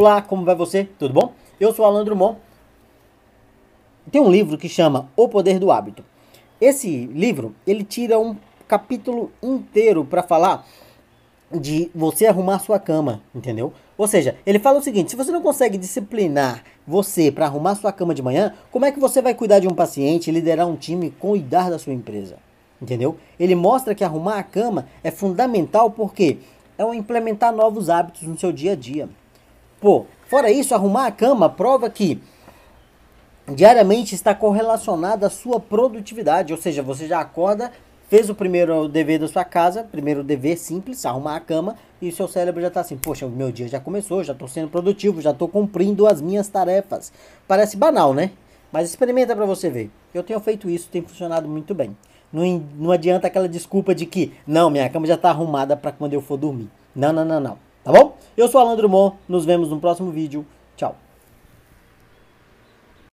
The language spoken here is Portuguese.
Olá, como vai você? Tudo bom? Eu sou Alan Drummond. Tem um livro que chama O Poder do Hábito. Esse livro, ele tira um capítulo inteiro para falar de você arrumar sua cama, entendeu? Ou seja, ele fala o seguinte: se você não consegue disciplinar você para arrumar sua cama de manhã, como é que você vai cuidar de um paciente, liderar um time, cuidar da sua empresa? Entendeu? Ele mostra que arrumar a cama é fundamental porque é implementar novos hábitos no seu dia a dia. Pô, fora isso, arrumar a cama prova que diariamente está correlacionado à sua produtividade, ou seja, você já acorda fez o primeiro dever da sua casa, primeiro dever simples, arrumar a cama, e o seu cérebro já está assim, poxa, o meu dia já começou, já estou sendo produtivo, já estou cumprindo as minhas tarefas. Parece banal, né? Mas experimenta para você ver. Eu tenho feito isso, tem funcionado muito bem. Não, não adianta aquela desculpa de que, não, minha cama já está arrumada para quando eu for dormir. Não, não, não, não. Tá bom? Eu sou Alan Drummond, nos vemos no próximo vídeo. Tchau.